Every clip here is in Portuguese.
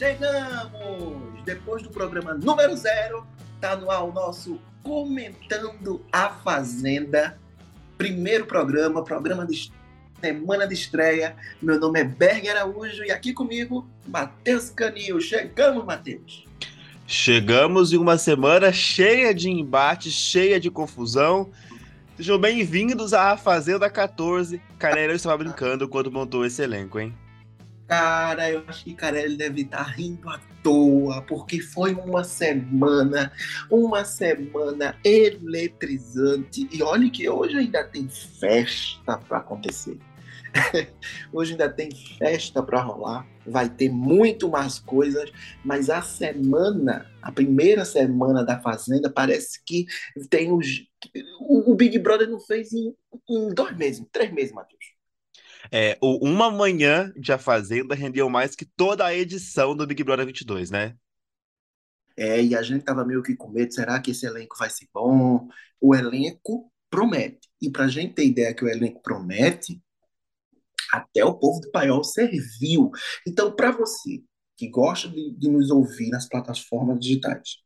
chegamos! Depois do programa número zero, tá no ar o nosso Comentando a Fazenda. Primeiro programa, programa de semana de estreia. Meu nome é Berger Araújo e aqui comigo, Matheus Canil. Chegamos, Matheus! Chegamos em uma semana cheia de embate, cheia de confusão. Sejam bem-vindos à Fazenda 14. Cara, eu estava brincando quando montou esse elenco, hein? Cara, eu acho que Carelli deve estar tá rindo à toa, porque foi uma semana, uma semana eletrizante. E olha que hoje ainda tem festa para acontecer. hoje ainda tem festa para rolar, vai ter muito mais coisas, mas a semana, a primeira semana da Fazenda, parece que tem os. O, Big Brother não fez em, em dois meses, três meses, Matheus. É, Uma Manhã de A Fazenda rendeu mais que toda a edição do Big Brother 22, né? É, e a gente tava meio que com medo, será que esse elenco vai ser bom? O elenco promete. E pra gente ter ideia que o elenco promete, até o povo do Paiol serviu. Então, para você que gosta de, de nos ouvir nas plataformas digitais,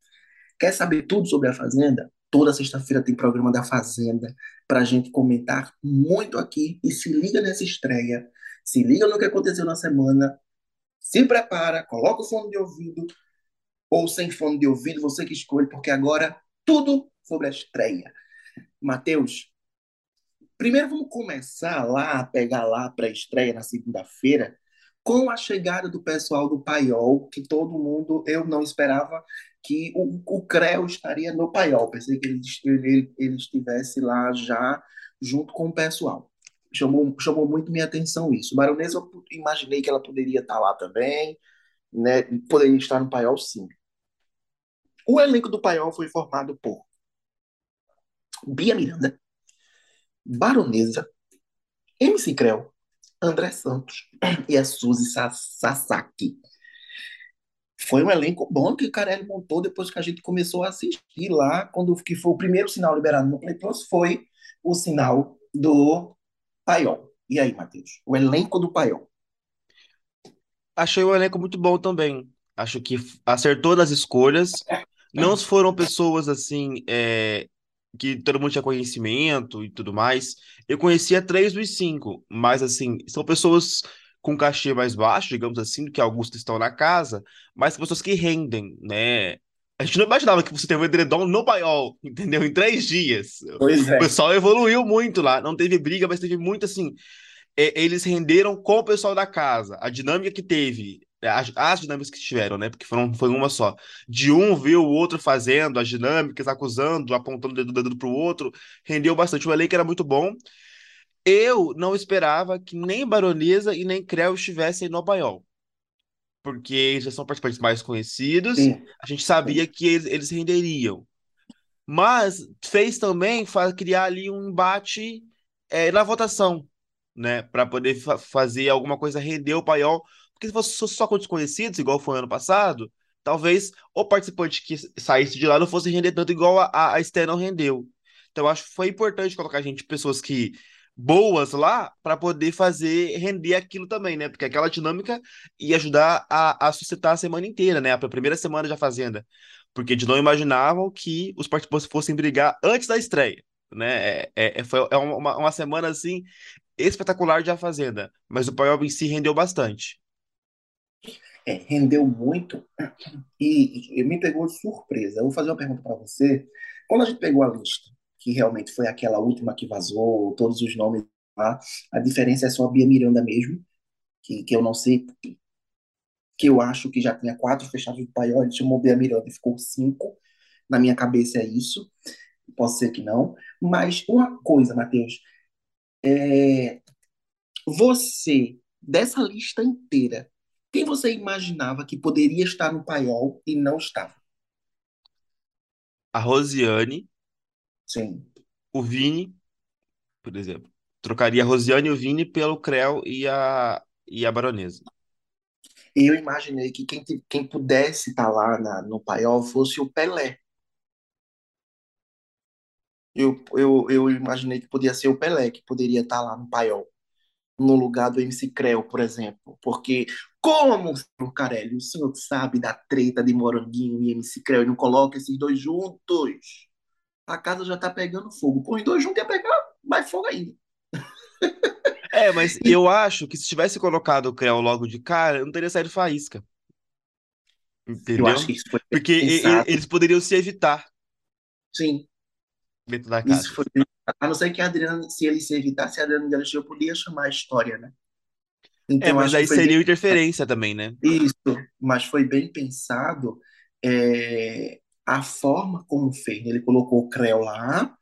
quer saber tudo sobre a Fazenda? Toda sexta-feira tem programa da Fazenda para a gente comentar muito aqui. E se liga nessa estreia, se liga no que aconteceu na semana, se prepara, coloca o fone de ouvido ou sem fone de ouvido, você que escolhe, porque agora tudo sobre a estreia. Matheus, primeiro vamos começar lá, a pegar lá para a estreia na segunda-feira, com a chegada do pessoal do Paiol, que todo mundo, eu não esperava que o, o Creu estaria no Paiol. Pensei que ele, ele, ele estivesse lá já junto com o pessoal. Chamou, chamou muito minha atenção isso. Baronesa, eu imaginei que ela poderia estar lá também, né? poderia estar no Paiol, sim. O elenco do Paiol foi formado por Bia Miranda, Baronesa, MC Creu, André Santos e a Suzy Sasaki. Foi um elenco bom que o Carelli montou depois que a gente começou a assistir lá, quando que foi o primeiro sinal liberado no Play Plus, foi o sinal do Paiol. E aí, Matheus? O elenco do Paiol. Achei o elenco muito bom também. Acho que acertou nas escolhas. Não foram pessoas assim é, que todo mundo tinha conhecimento e tudo mais. Eu conhecia três dos cinco, mas assim, são pessoas com cachê mais baixo, digamos assim, do que alguns que estão na casa, mas pessoas que rendem, né? A gente não imaginava que você teve um edredom no paiol, entendeu? Em três dias. Pois é. O pessoal evoluiu muito lá. Não teve briga, mas teve muito assim. É, eles renderam com o pessoal da casa. A dinâmica que teve é, as, as, dinâmicas que tiveram, né? Porque foram, foi uma só. De um ver o outro fazendo as dinâmicas, acusando, apontando o dedo, dedo pro outro, rendeu bastante. O elenco era muito bom. Eu não esperava que nem Baronesa e nem Creu estivessem no Paiol. Porque eles já são participantes mais conhecidos, Sim. a gente sabia que eles, eles renderiam. Mas fez também criar ali um embate é, na votação, né? Para poder fa fazer alguma coisa render o Paiol porque se fosse só com desconhecidos, igual foi ano passado, talvez o participante que saísse de lá não fosse render tanto igual a, a Esther não rendeu. Então, acho que foi importante colocar gente, pessoas que boas lá, para poder fazer render aquilo também, né? Porque aquela dinâmica ia ajudar a, a suscitar a semana inteira, né? A primeira semana da Fazenda. Porque eles não imaginavam que os participantes fossem brigar antes da estreia, né? É, é, é foi, é uma, uma semana, assim, espetacular de A Fazenda. Mas o Paiol em si rendeu bastante é, rendeu muito e, e, me pegou de surpresa. Eu vou fazer uma pergunta para você. Quando a gente pegou a lista, que realmente foi aquela última que vazou, todos os nomes lá, a diferença é só a Bia Miranda mesmo, que, que eu não sei, que eu acho que já tinha quatro fechados do paiol, ele chamou Bia Miranda e ficou cinco. Na minha cabeça é isso. Pode ser que não. Mas uma coisa, Matheus, é, você, dessa lista inteira, quem você imaginava que poderia estar no paiol e não estava? A Rosiane, Sim. o Vini, por exemplo. Trocaria a Rosiane e o Vini pelo Creu e a, e a Baronesa. Eu imaginei que quem, quem pudesse estar lá na, no paiol fosse o Pelé. Eu, eu, eu imaginei que podia ser o Pelé que poderia estar lá no paiol. no lugar do MC Creu, por exemplo. Porque, como, senhor Carelli, o senhor sabe da treta de Moranguinho e MC Creu e não coloca esses dois juntos? A casa já tá pegando fogo. Põe dois juntos ia pegar mais fogo ainda. É, mas E eu acho que se tivesse colocado o Creu logo de cara, não teria saído faísca, eu acho entendeu? que isso foi Porque pensado. eles poderiam se evitar Sim, dentro da isso casa. foi. A não ser que a Adriana, se ele se evitasse, a Adriana Galisteu podia chamar a história, né? É, Então, eu mas aí foi bem seria interferência também, né? isso, mas foi bem pensado é, a forma como fez. né? Ele colocou o Creu lá,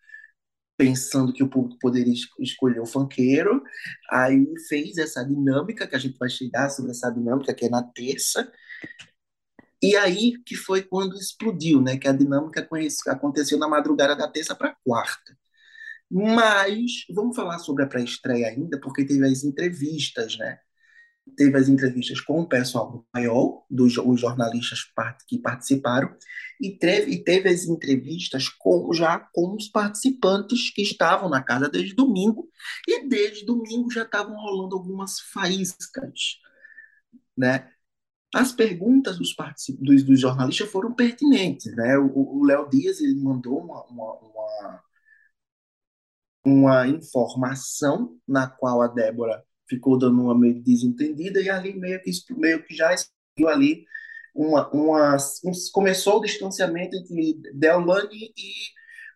pensando que o público poderia es- escolher o funkeiro, aí fez essa dinâmica, que a gente vai chegar sobre essa dinâmica, que é na terça, e aí que foi quando explodiu, né? Que a dinâmica aconteceu na madrugada da terça para quarta. Mas vamos falar sobre a pré-estreia ainda, porque teve as entrevistas, né? Teve as entrevistas com o pessoal do Paiol, dos os jornalistas que participaram, e teve, e teve as entrevistas com, já com os participantes que estavam na casa desde domingo, e desde domingo já estavam rolando algumas faíscas, né? As perguntas dos, dos, dos jornalistas foram pertinentes, né? O o Léo Dias ele mandou uma, uma, uma uma informação na qual a Débora ficou dando uma meio desentendida e ali meio que meio que já explodiu ali uma, uma um, começou o distanciamento entre Deolane e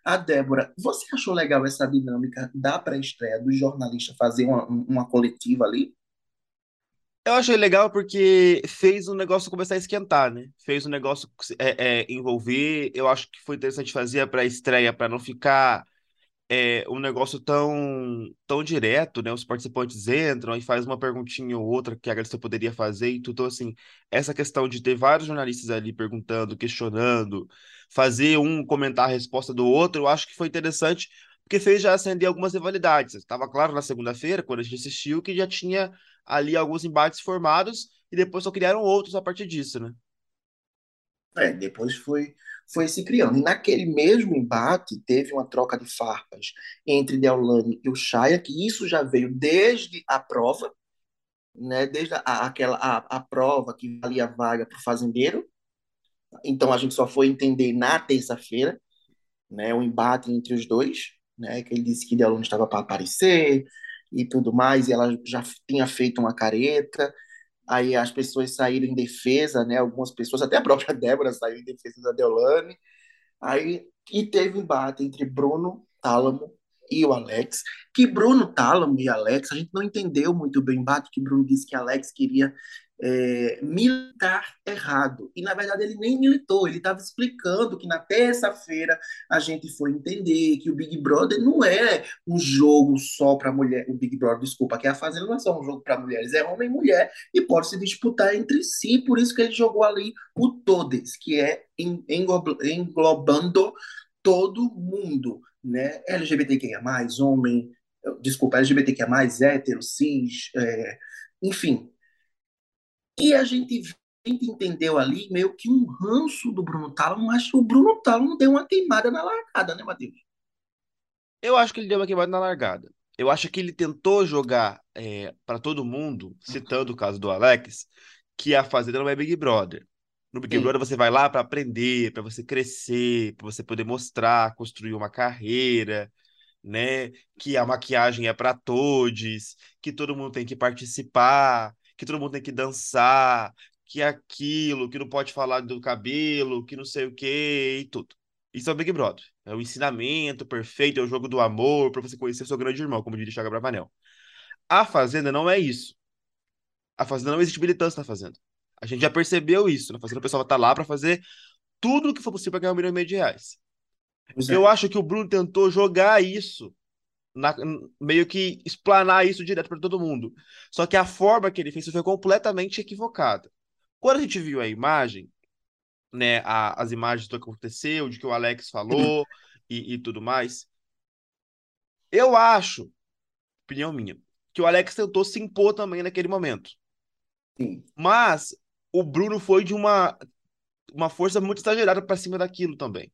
a Débora. Você achou legal essa dinâmica da pré-estreia do jornalista fazer uma, uma coletiva ali? Eu achei legal porque fez o negócio começar a esquentar, né? Fez o negócio é, é, envolver. Eu acho que foi interessante fazer a pré-estreia para não ficar é, um negócio tão, tão direto, né? Os participantes entram e faz uma perguntinha ou outra que a Galisteu poderia fazer e tudo assim. Essa questão de ter vários jornalistas ali perguntando, questionando, fazer um comentar a resposta do outro, eu acho que foi interessante porque fez já acender algumas rivalidades. Estava claro na segunda-feira, quando a gente assistiu, que já tinha ali alguns embates formados e depois só criaram outros a partir disso, né? É, depois foi, foi se criando. E naquele mesmo embate, teve uma troca de farpas entre Deolane e o Chaya, que isso já veio desde a prova, né? Desde a, aquela, a, a prova que valia vaga para o fazendeiro. Então a gente só foi entender na terça-feira, né? O embate entre os dois, né? Que ele disse que Deolane estava para aparecer e tudo mais, e ela já tinha feito uma careta aí as pessoas saíram em defesa, né? Algumas pessoas, até a própria Débora saiu em defesa da Deolane. Aí e teve um embate entre Bruno Tálamo e o Alex, que Bruno Tálamo e Alex, a gente não entendeu muito bem o embate, que Bruno disse que Alex queria é, militar errado. E, na verdade, ele nem militou, ele estava explicando que na terça-feira a gente foi entender que o Big Brother não é um jogo só para mulher. O Big Brother, desculpa, que a Fazenda não é só um jogo para mulheres, é homem e mulher e pode se disputar entre si. Por isso que ele jogou ali o Todes, que é englobando todo mundo, né? LGBTQIA, homem, desculpa, LGBTQIA, hétero, cis, é, enfim, e a gente, a gente entendeu ali meio que um ranço do Bruno Talo, mas o Bruno Talo deu uma queimada na largada, né, Matheus? Eu acho que ele deu uma queimada na largada. Eu acho que ele tentou jogar é, para todo mundo, citando o caso do Alex, que a Fazenda não é Big Brother. No Big Sim. Brother você vai lá para aprender, para você crescer, para você poder mostrar, construir uma carreira, né? Que a maquiagem é para todos, que todo mundo tem que participar, que todo mundo tem que dançar, que aquilo, que não pode falar do cabelo, que não sei o que e tudo. Isso é o Big Brother. É o ensinamento perfeito, é o jogo do amor para você conhecer seu grande irmão, como diria Chaga Bravanel. A Fazenda não é isso. A Fazenda não existe militância na Fazenda. A gente já percebeu isso. Na Fazenda o pessoal tá lá para fazer tudo o que for possível para ganhar um milhão e meio de reais. É. Eu acho que o Bruno tentou jogar isso, na, meio que explanar isso direto para todo mundo. Só que a forma que ele fez foi completamente equivocada. Quando a gente viu a imagem, né, a, as imagens do que aconteceu, de que o Alex falou e, e tudo mais, eu acho, opinião minha, que o Alex tentou se impor também naquele momento. Sim. Mas o Bruno foi de uma, uma força muito exagerada para cima daquilo também.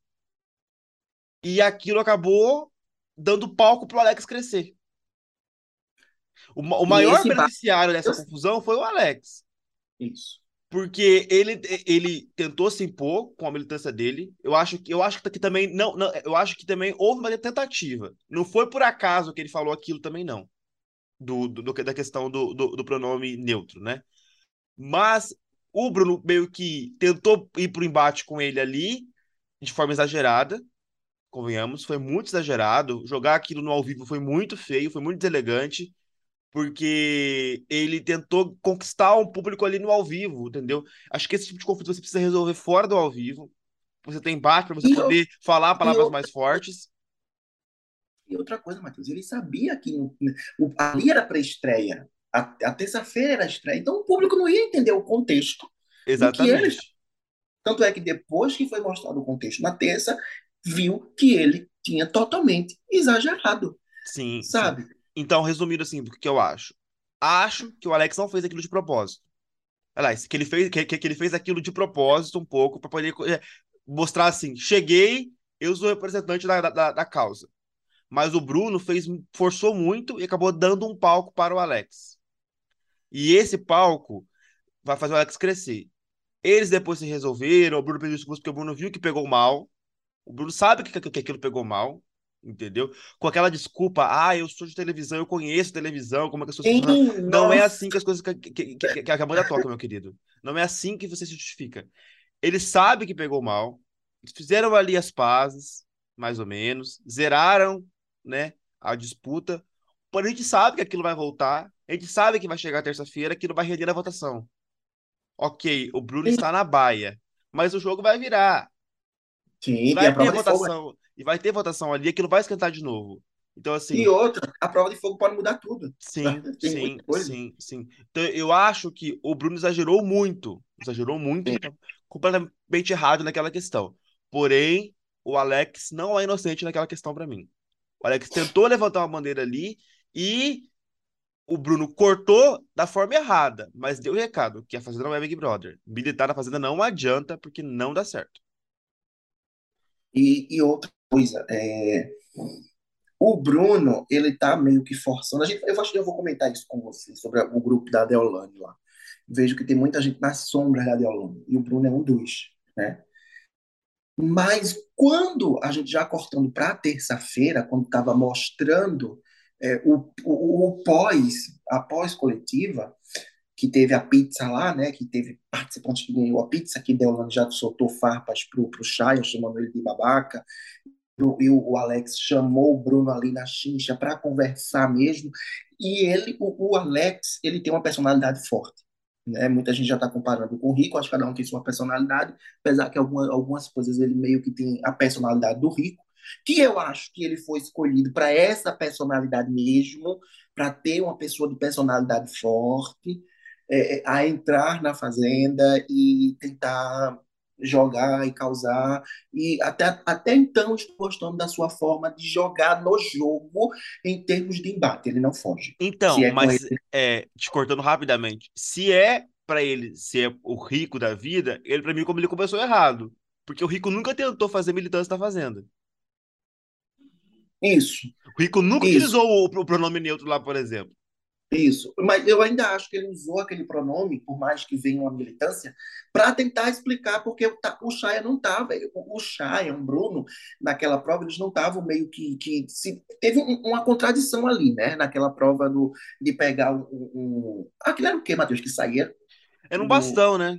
E aquilo acabou dando palco pro Alex crescer. O, o maior beneficiário dessa confusão foi o Alex. Isso. Porque ele, ele tentou se impor com a militância dele. Eu acho que eu acho que também não, não, eu acho que também houve uma tentativa. Não foi por acaso que ele falou aquilo também não. Do, do, do- da questão do, do, do pronome neutro, né? Mas o Bruno meio que tentou ir pro embate com ele ali de forma exagerada, convenhamos, foi muito exagerado. Jogar aquilo no ao vivo foi muito feio, foi muito deselegante porque ele tentou conquistar um público ali no ao vivo, entendeu? Acho que esse tipo de conflito você precisa resolver fora do ao vivo. Você tem embate para você E poder falar palavras outra- mais fortes. E outra coisa, Matheus, ele sabia que o, ali era pré-estreia. A, a terça-feira era a estreia. Então o público não ia entender o contexto. Exatamente. Tanto é que depois que foi mostrado o contexto na terça, viu que ele tinha totalmente exagerado, Sim, sim. sabe? Então, resumindo assim, o que eu acho? Acho que o Alex não fez aquilo de propósito. Aliás, que ele fez, que, que ele fez aquilo de propósito um pouco para poder é, mostrar assim, cheguei, eu sou representante da, da, da causa. Mas o Bruno fez, forçou muito e acabou dando um palco para o Alex. E esse palco vai fazer o Alex crescer. Eles depois se resolveram, o Bruno pediu desculpas porque o Bruno viu que pegou mal. O Bruno sabe que, que, aquilo pegou mal, entendeu? Com aquela desculpa, ah, eu sou de televisão, eu conheço televisão, como é que as. Sim, Não é nossa. assim que as coisas que, que, que, que a banda toca, meu querido. Não é assim que você se justifica. Ele sabe que pegou mal, fizeram ali as pazes, mais ou menos, zeraram, né, a disputa. Porém, a gente sabe que aquilo vai voltar, a gente sabe que vai chegar terça-feira, aquilo vai render a votação. Ok, o Bruno está na baia, mas o jogo vai virar. Sim, vai ter prova de fogo. votação, e vai ter votação ali, aquilo vai esquentar de novo. Então, assim, E outra, a prova de fogo pode mudar tudo. sim, sim, sim, sim. Então, eu acho que o Bruno exagerou muito, exagerou muito, tá completamente errado naquela questão. Porém, o Alex não é inocente naquela questão pra mim. O Alex tentou levantar uma bandeira ali e o Bruno cortou da forma errada, mas deu o recado que a Fazenda não é Big Brother. Militar na Fazenda não adianta porque não dá certo. E, e outra coisa, é, o Bruno, ele tá meio que forçando. A gente, eu acho que eu vou comentar isso com você sobre o grupo da Deolane lá. Vejo que tem muita gente nas sombras da Deolane, e o Bruno é um dos, né? Mas quando a gente já cortando para terça-feira, quando estava mostrando é, o, o, o pós, a pós-coletiva, que teve a pizza lá, né? Que teve participantes que ganhou a pizza, que Deolane já soltou farpas pro, pro Chay, chamando ele de babaca. E o, o Alex chamou o Bruno ali na chincha para conversar mesmo. E ele, o, o Alex, ele tem uma personalidade forte. Né? Muita gente já está comparando com o Rico, acho que cada um tem sua personalidade, apesar que algumas, algumas coisas ele meio que tem a personalidade do Rico, que eu acho que ele foi escolhido para essa personalidade mesmo, para ter uma pessoa de personalidade forte, é, a entrar na fazenda e tentar jogar e causar. E até, até então estou gostando da sua forma de jogar no jogo em termos de embate. Ele não foge. Então, é mas ele. é, te cortando rapidamente, se é pra ele ser o rico da vida, ele pra mim como ele começou errado, porque o rico nunca tentou fazer militância na fazenda. Isso, O rico nunca isso, utilizou o, o pronome neutro lá, por exemplo. Isso. Mas eu ainda acho que ele usou aquele pronome, por mais que venha uma militância, para tentar explicar porque o, o Chaya não estava. O, o Chaya, o Bruno, naquela prova, eles não estavam meio que. que se, teve um- uma contradição ali, né? Naquela prova do, de pegar um. um, um- aquilo era o quê, Matheus? Que saía Era um bastão, né?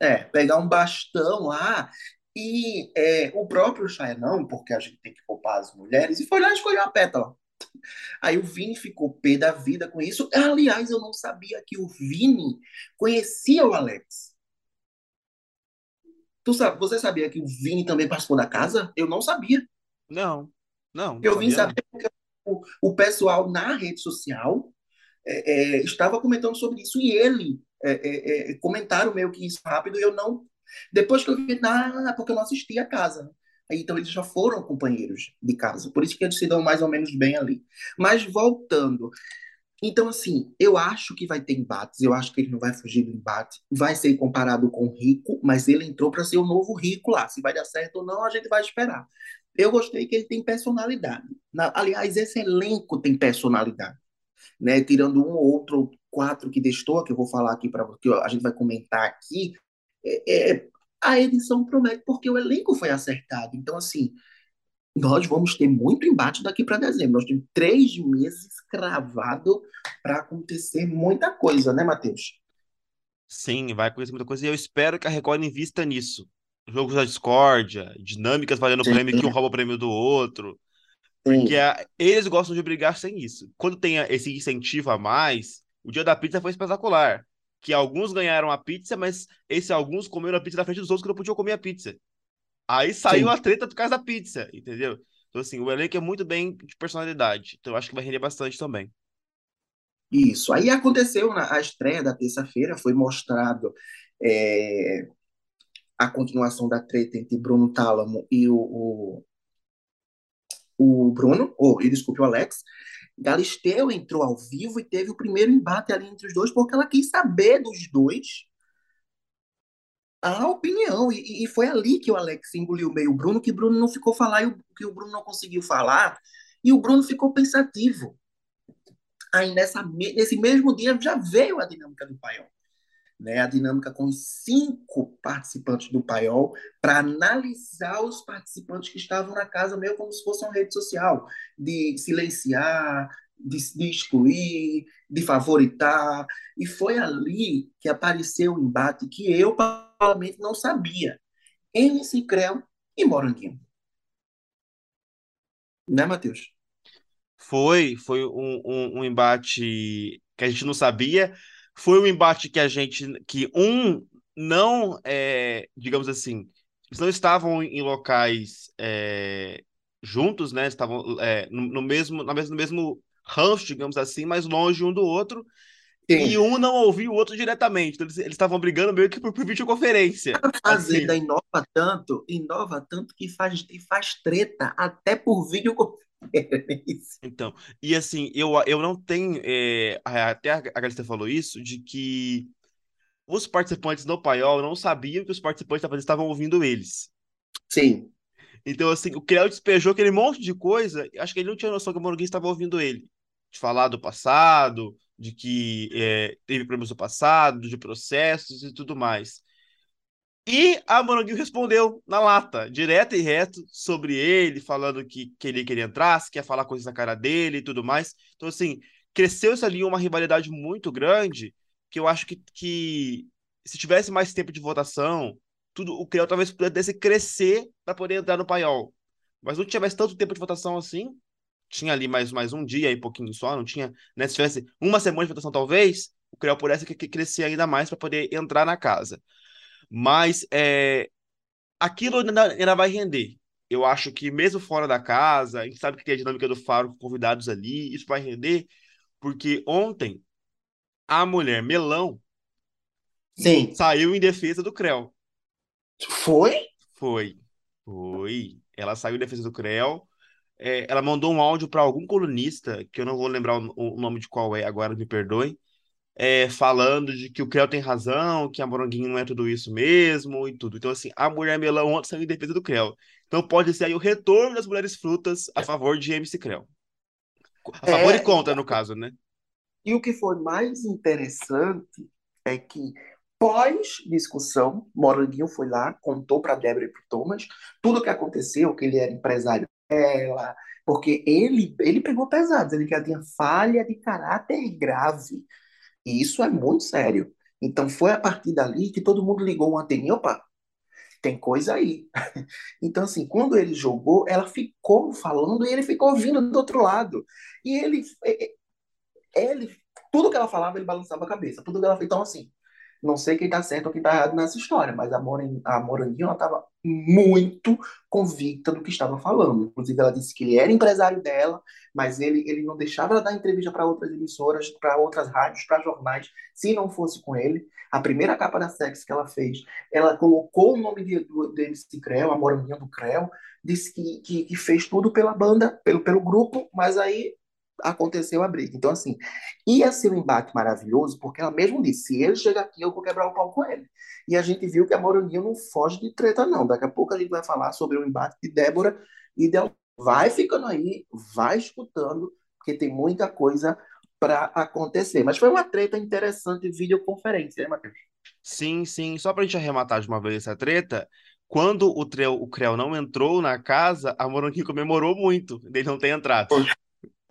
É, pegar um bastão lá. E é, o próprio Chaya não, porque a gente tem que poupar as mulheres, e foi lá e escolheu a pétala. Aí o Vini ficou pé da vida com isso. Aliás, eu não sabia que o Vini conhecia o Alex. Tu sabe, você sabia que o Vini também participou da casa? Eu não sabia. Não, não, não Eu vim saber porque o, o pessoal na rede social é, é, estava comentando sobre isso e ele é, é, é, comentaram meio que isso rápido e eu não. Depois que eu vi, ah, porque eu não assisti a casa. Então eles já foram companheiros de casa, por isso que eles se dão mais ou menos bem ali. Mas voltando, então assim, eu acho que vai ter embates, eu acho que ele não vai fugir do embate, vai ser comparado com o Rico, mas ele entrou para ser o novo Rico lá. Se vai dar certo ou não, a gente vai esperar. Eu gostei que ele tem personalidade. Na- aliás, esse elenco tem personalidade. né? Tirando um ou outro quatro que destou, que eu vou falar aqui para que a gente vai comentar aqui, é, é, a edição promete porque o elenco foi acertado. Então, assim, nós vamos ter muito embate daqui para dezembro. Nós temos três meses cravado para acontecer muita coisa, né, Matheus? Sim, vai acontecer muita coisa e eu espero que a Record invista nisso. Jogos da discórdia, dinâmicas valendo Sim. prêmio que um rouba o prêmio do outro. Porque a, eles gostam de brigar sem isso. Quando tem esse incentivo a mais, o dia da pizza foi espetacular. Que alguns ganharam a pizza, mas esses alguns comeram a pizza na frente dos outros que não podiam comer a pizza. Aí saiu Sim. a treta por causa da pizza, entendeu? Então, assim, o elenco é muito bem de personalidade. Então, eu acho que vai render bastante também. Isso. Aí aconteceu na a estreia da terça-feira, foi mostrado é, a continuação da treta entre Bruno Tálamo e o, o, o Bruno, ou, e desculpe, o Alex. Galisteu entrou ao vivo e teve o primeiro embate ali entre os dois, porque ela quis saber dos dois a opinião. E, e foi ali que o Alex engoliu meio o Bruno, que o Bruno não ficou falar, e o, que o Bruno não conseguiu falar, e o Bruno ficou pensativo aí nessa, nesse mesmo dia já veio a dinâmica do paiol. Né, a dinâmica com os cinco participantes do paiol para analisar os participantes que estavam na casa, meio como se fosse uma rede social, de silenciar, de, de excluir, de favoritar. E foi ali que apareceu o embate que eu, particularmente, não sabia. MC Creu e Moranguinho. Né, Matheus? Foi, foi um, um, um, embate que a gente não sabia. Foi um embate que a gente, que um não, é, digamos assim, eles não estavam em locais é, juntos, né? Estavam é, no, no, mesmo, no mesmo, no mesmo rancho, digamos assim, mas longe um do outro. Sim. E um não ouvia o outro diretamente. Então, eles estavam brigando meio que por, por videoconferência. A Fazenda assim. inova tanto, inova tanto que faz, faz treta até por videoconferência. Então, e assim, eu, eu não tenho. É, até a Galista falou isso, de que os participantes no paiol não sabiam que os participantes estavam ouvindo eles. Sim. Então, assim, o Creu despejou aquele monte de coisa, acho que ele não tinha noção que o Morgan estava ouvindo ele. De falar do passado, de que é, teve problemas no passado, de processos e tudo mais. E a Moranguinho respondeu na lata, direto e reto, sobre ele, falando que queria que ele entrasse, quer falar coisas na cara dele e tudo mais. Então, assim, cresceu-se ali uma rivalidade muito grande, que eu acho que, que se tivesse mais tempo de votação, tudo o Creu talvez pudesse crescer para poder entrar no paiol. Mas não tinha mais tanto tempo de votação assim. Tinha ali mais, mais um dia e pouquinho só, não tinha. Né, se tivesse uma semana de votação, talvez, o Creu pudesse crescer ainda mais para poder entrar na casa. Mas é, aquilo ainda, ainda vai render. Eu acho que mesmo fora da casa, a gente sabe que tem a dinâmica do Faro com convidados ali, isso vai render, porque ontem a mulher Melão Sim. saiu em defesa do Creu. Foi? Foi. Foi. Ela saiu em defesa do Creu. É, ela mandou um áudio para algum colunista, que eu não vou lembrar o, o, nome de qual é agora, me perdoem, é, falando de que o Creu tem razão, que a Moranguinho não é tudo isso mesmo e tudo. Então, assim, a mulher melão ontem saiu em defesa do Creu. Então, pode ser aí o retorno das mulheres frutas a favor de MC Creu. A favor é, e contra, no caso, né? E o que foi mais interessante é que, pós-discussão, Moranguinho foi lá, contou para Débora e para Thomas tudo o que aconteceu, que ele era empresário dela, porque ele, ele pegou pesados, ele já tinha falha de caráter grave e isso é muito sério. Então foi a partir dali que todo mundo ligou uma anteninha, opa, tem coisa aí. Então, assim, quando ele jogou, ela ficou falando e ele ficou ouvindo do outro lado. E ele, ele tudo que ela falava, ele balançava a cabeça. Tudo que ela Então, assim, não sei quem está certo ou quem está errado nessa história, mas a, Moran, a Moranguinho estava muito convicta do que estava falando. Inclusive, ela disse que ele era empresário dela, mas ele, ele não deixava ela dar entrevista para outras emissoras, para outras rádios, para jornais, se não fosse com ele. A primeira capa da Sex que ela fez, ela colocou o nome de, do, do MC Creu, a Moranguinho do Creu, disse que, que, que fez tudo pela banda, pelo, pelo grupo, mas aí aconteceu a briga. Então, assim, ia ser um embate maravilhoso, porque ela mesmo disse: se ele chegar aqui, eu vou quebrar o pau com ele. E a gente viu que a Moraninho não foge de treta, não. Daqui a pouco a gente vai falar sobre o embate de Débora e Del. Vai ficando aí, vai escutando, porque tem muita coisa para acontecer. Mas foi uma treta interessante de videoconferência, né, Matheus? Sim, sim. Só pra gente arrematar de uma vez essa treta, quando o, Treu, o Creu não entrou na casa, a Moranguinho comemorou muito dele não ter entrado.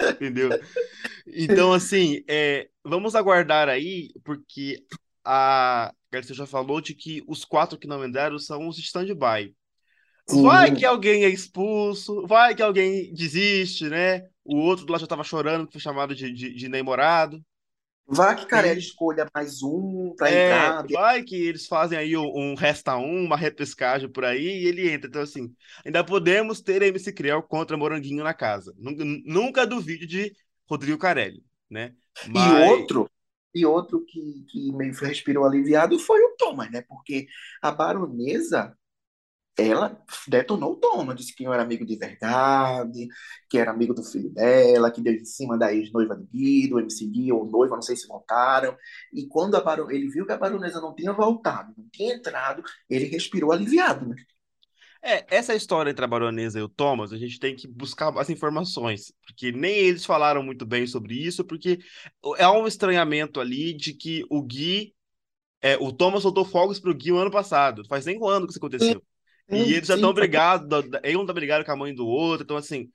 Entendeu? Então, assim, é, vamos aguardar aí, porque a Garcia já falou de que os quatro que não entraram são os stand-by. Vai que alguém é expulso, vai que alguém desiste, né? O outro lá já estava chorando, que foi chamado de, de, de namorado. Vai que Carelli escolha mais um para É, entrar. vai que eles fazem aí um, um resta um, uma repescagem por aí e ele entra. Então, assim, ainda podemos ter MC Creu contra Moranguinho na casa. Nunca, nunca duvide de Rodrigo Carelli, né? E Mas outro, e outro que, que meio respirou aliviado foi o Thomas, né? Porque a baronesa, ela detonou o Thomas, disse que não era amigo de verdade, que era amigo do filho dela, que deu em cima da ex-noiva do Guido, MC Gui ou noiva, não sei se voltaram. E quando a ele viu que a baronesa não tinha voltado, não tinha entrado, ele respirou aliviado, né? É, essa história entre a baronesa e o Thomas, a gente tem que buscar as informações, porque nem eles falaram muito bem sobre isso, porque é um estranhamento ali de que o Gui, é, o Thomas soltou fogos pro Gui o ano passado, faz nem um ano que isso aconteceu. E Sim, eles já estão brigados, um tá brigado com a mãe do outro, então assim,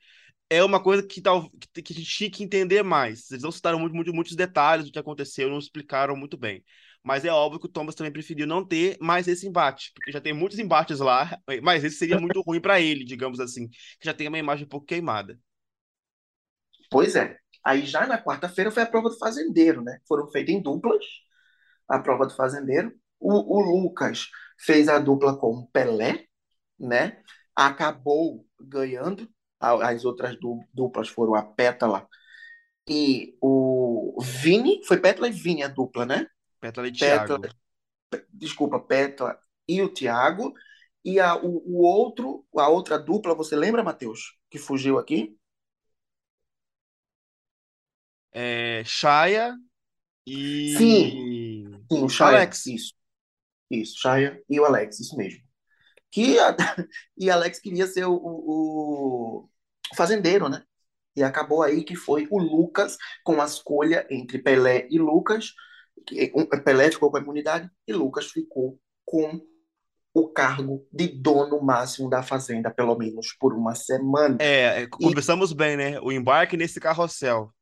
é uma coisa que, tal, que, que a gente tinha que entender mais. Eles não citaram muito, muito, muitos detalhes do que aconteceu, não explicaram muito bem. Mas é óbvio que o Thomas também preferiu não ter mais esse embate, porque já tem muitos embates lá, mas esse seria muito ruim para ele, digamos assim, que já tem uma imagem um pouco queimada. Pois é. Aí já na quarta-feira foi a prova do fazendeiro, né? Foram feitas em duplas a prova do fazendeiro. O, o Lucas fez a dupla com o Pelé, né? Acabou ganhando. As outras du- duplas foram a Pétala e o Vini. Foi Pétala e Vini a dupla, né? Pétala e Pétala, Thiago. desculpa, Pétala e o Thiago. E a, o, o outro, a outra dupla, você lembra, Matheus? Que fugiu aqui? É, Shaya Sim, e sim, o Shaya. Alex. Isso, isso, Shaya e o Alex, isso mesmo. Que a- e Alex queria ser o, o, o fazendeiro, né? E acabou aí que foi o Lucas com a escolha entre Pelé e Lucas. Que, um, Pelé ficou com a imunidade e Lucas ficou com o cargo de dono máximo da fazenda, pelo menos por uma semana. É, é, E começamos bem, né? O embarque nesse carrossel,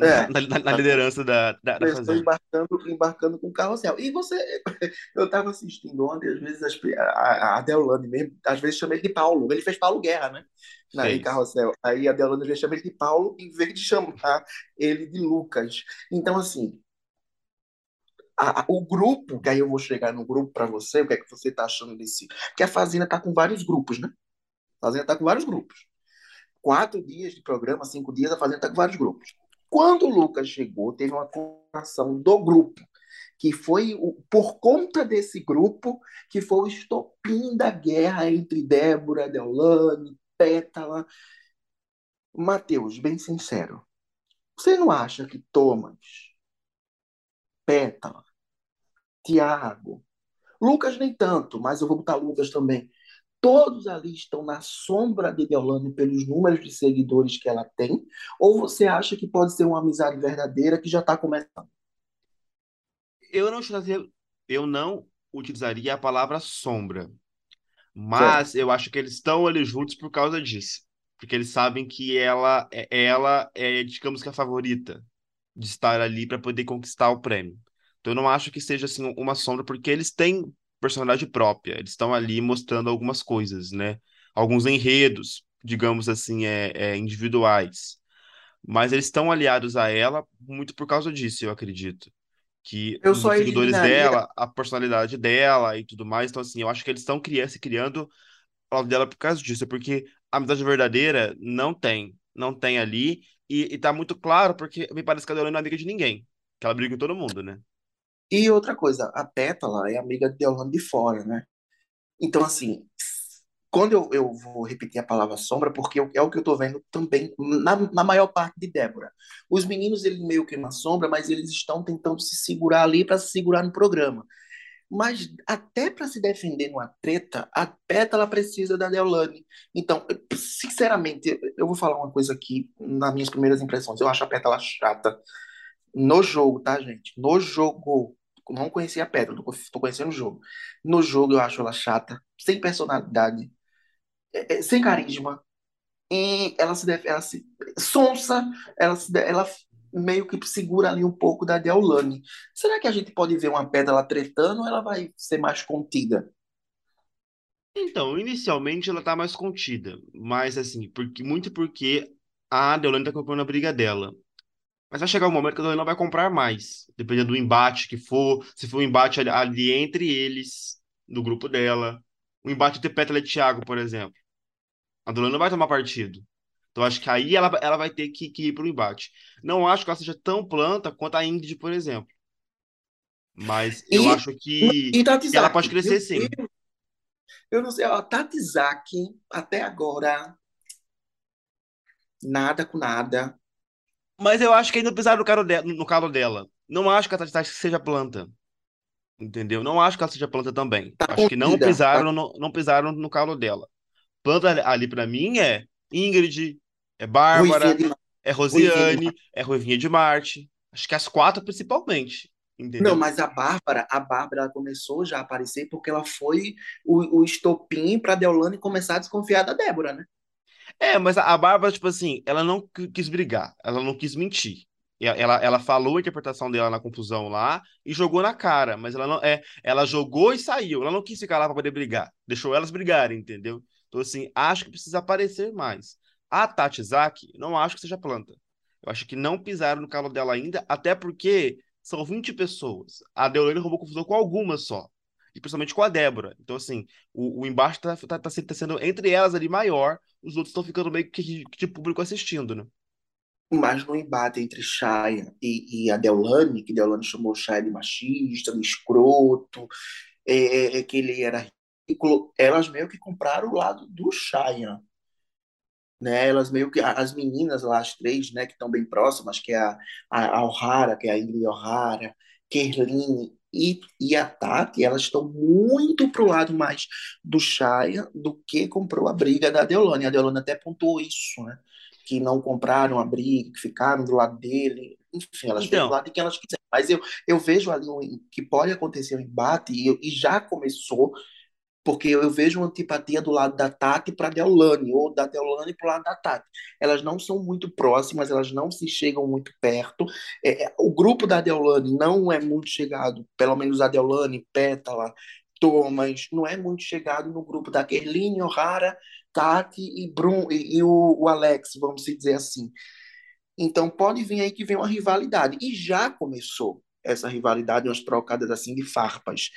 é, na- na- na liderança da, da, da fazenda. embarcando, embarcando com o carrossel. E você, eu estava assistindo ontem, às vezes as- a, a Deolane mesmo, às vezes chama ele de Paulo. Ele fez Paulo Guerra, né? Na, em carrossel. Aí a Deolane às vezes chama ele de Paulo em vez de chamar ele de Lucas. Então, assim, a- a- o grupo, que aí eu vou chegar no grupo para você, o que é que você está achando desse. Porque a Fazenda está com vários grupos, né? A Fazenda está com vários grupos. Quatro dias de programa, cinco dias, a Fazenda está com vários grupos. Quando o Lucas chegou, teve uma comunicação do grupo, que foi o- por conta desse grupo que foi o estopim da guerra entre Débora, Deolane, Pétala. Matheus, bem sincero, você não acha que Thomas, Pétala, Tiago, Lucas nem tanto, mas eu vou botar Lucas também. Todos ali estão na sombra de Deolane pelos números de seguidores que ela tem? Ou você acha que pode ser uma amizade verdadeira que já está começando? Eu não utilizaria, eu não utilizaria a palavra sombra, Certo. mas eu acho que eles estão ali juntos por causa disso. Porque eles sabem que ela, é- ela é, digamos que a favorita de estar ali para poder conquistar o prêmio. Então eu não acho que seja assim uma sombra, porque eles têm personalidade própria, eles estão ali mostrando algumas coisas, né? Alguns enredos, digamos assim, é, é, individuais. Mas eles estão aliados a ela muito por causa disso, eu acredito. Que Eu os seguidores dela, a personalidade dela e tudo mais. Então, assim, eu acho que eles estão criando, se criando ao lado dela por causa disso. Porque a amizade verdadeira não tem. Não tem ali. E, e tá muito claro, porque me parece que a Deolane não é amiga de ninguém. Que ela briga com todo mundo, né? E outra coisa, a Pétala é amiga de Deolane de fora, né? Então, assim, quando eu, eu vou repetir a palavra sombra, porque é o que eu estou vendo também na, na maior parte de Débora. Os meninos, eles meio que na sombra, mas eles estão tentando se segurar ali para se segurar no programa. Mas até para se defender numa treta, a Pétala precisa da Deolane. Então, sinceramente, eu vou falar uma coisa aqui nas minhas primeiras impressões. Eu acho a Pétala chata. No jogo, tá, gente? No jogo. Não conhecia a pedra, tô conhecendo o jogo. No jogo eu acho ela chata, sem personalidade, é, é, sem carisma. E ela se, def- ela se sonsa, ela, se, ela meio que segura ali um pouco da Deolane. Será que a gente pode ver uma pedra lá tretando ou ela vai ser mais contida? Então, inicialmente ela tá mais contida, mas assim, porque, muito porque a Deolane tá comprando a briga dela. Mas vai chegar um momento que a Deolane não vai comprar mais, dependendo do embate que for, se for um embate ali, ali entre eles, no grupo dela, o embate entre Petra e Thiago, por exemplo. A Deolane não vai tomar partido. Então acho que aí ela, ela vai ter que, que ir pro embate. Não acho que ela seja tão planta quanto a Ingrid, por exemplo. Mas eu E, acho que, e que ela pode crescer meu sim. Deus, eu não sei, ó, Tatizaki, até agora, nada com nada, Mas eu acho que ainda pisaram no calo, de- no calo dela. Não acho que a Tati seja planta. Entendeu? Não acho que ela seja planta também. tá Acho que não contida, tá pisaram no, não pisaram no calo dela. Planta ali, para mim é Ingrid, é Bárbara, é ruivinha. Rosiane, é Ruivinha de Marte. Acho que as quatro principalmente. Não, Entendeu? mas a Bárbara, a Bárbara ela começou já a aparecer porque ela foi o, o estopim para Deolane começar a desconfiar da Débora, né? É, mas a, Bárbara, tipo assim, ela não qui- quis brigar, ela não quis mentir. Ela, ela falou a interpretação dela na confusão lá e jogou na cara, mas ela não é, ela jogou e saiu. Ela não quis ficar lá para poder brigar. Deixou elas brigarem, entendeu? Então assim, acho que precisa aparecer mais. A Tati Zaki, não acho que seja planta. Eu acho que não pisaram no calo dela ainda, até porque são 20 pessoas. A Deolane roubou confusão com algumas só. E principalmente com a Débora. Então, assim, o, o embate tá, tá, tá tá sendo entre elas ali maior os outros estão ficando meio que de, público assistindo, né? Mas no embate entre Shaya e, e a que Deolane chamou Shaya de machista, de escroto, é, é, é que ele era ridículo, elas meio que compraram o lado do Shaya, né? Elas meio que as meninas lá, as três, né, que estão bem próximas, que é a, a, a O'Hara, que é a Ingrid O'Hara, Kerline e, e a Tati, elas estão muito pro lado mais do Shaya do que comprou a briga da Deolane. A Deolane até pontuou isso, né? Que não compraram a briga, que ficaram do lado dele. Enfim, elas ficam do Então, lado de quem elas quiserem. Mas eu, eu vejo ali um, que pode acontecer um embate, e, e já começou, porque eu vejo uma antipatia do lado da Tati para a Deolane, ou da Deolane para o lado da Tati. Elas não são muito próximas, elas não se chegam muito perto. É, é, o grupo da Deolane não é muito chegado, pelo menos a Deolane, Pétala, Thomas, não é muito chegado no grupo da Kerline, O'Hara, Tati e, Brum, e, e o, o Alex, vamos dizer assim. Então pode vir aí que vem uma rivalidade. E já começou essa rivalidade, umas trocadas assim de farpas.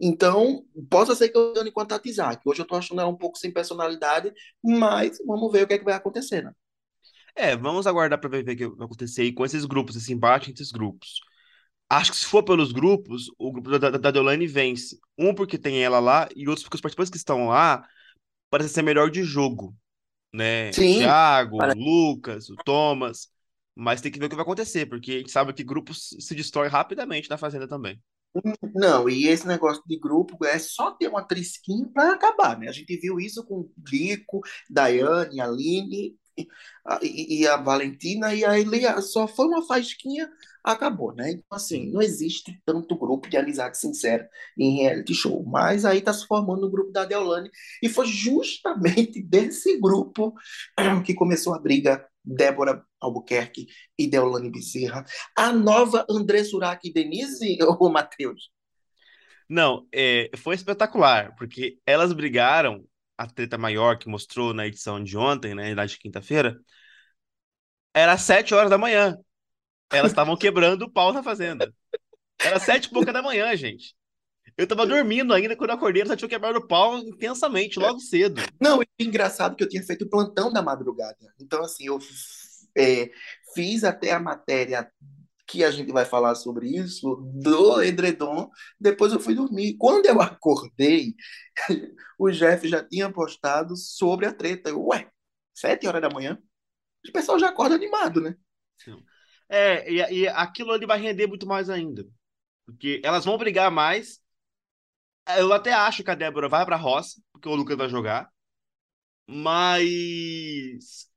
Então, possa ser que eu dane com a Tatizaki. Hoje eu tô achando ela um pouco sem personalidade, mas vamos ver o que é que vai acontecer, né? é, vamos aguardar para ver o que vai acontecer aí com esses grupos, esse embate entre esses grupos. Acho que se for pelos grupos, o grupo da, da, da Deolane vence. Um porque tem ela lá e outros porque os participantes que estão lá parecem ser melhor de jogo, né? O Sim, Thiago, o Lucas, o Thomas. Mas tem que ver o que vai acontecer, porque a gente sabe que grupos se destrói rapidamente na Fazenda também. Não, e esse negócio de grupo é só ter uma trisquinha para acabar, né? A gente viu isso com o Rico, Daiane, Aline, e, a- e- a Valentina, e a Elia, só foi uma faísquinha, acabou, né? Então, assim, Sim. não existe tanto grupo de amizade sincera em reality show, mas aí tá se formando o grupo da Deolane, e foi justamente desse grupo que começou a briga Débora Albuquerque e Deolane Bezerra. A nova André Surak e Denise, ou Matheus? Não, é, foi espetacular, porque elas brigaram, a treta maior que mostrou na edição de ontem, né, na de quinta-feira, era às sete horas da manhã. Elas estavam quebrando o pau na fazenda. Era sete e pouca da manhã, gente. Eu tava dormindo ainda quando eu acordei, elas já tinham quebrado o pau intensamente, logo cedo. Não, e engraçado que eu tinha feito o plantão da madrugada. Então, assim, eu é, fiz até a matéria que a gente vai falar sobre isso do edredom, depois eu fui dormir. Quando eu acordei, o Jeff já tinha postado sobre a treta. Eu, ué, sete horas da manhã? O pessoal já acorda animado, né? É, e, e aquilo ali vai render muito mais ainda. Porque elas vão brigar mais. Eu até acho que a Débora vai pra roça, porque o Lucas vai jogar. Mas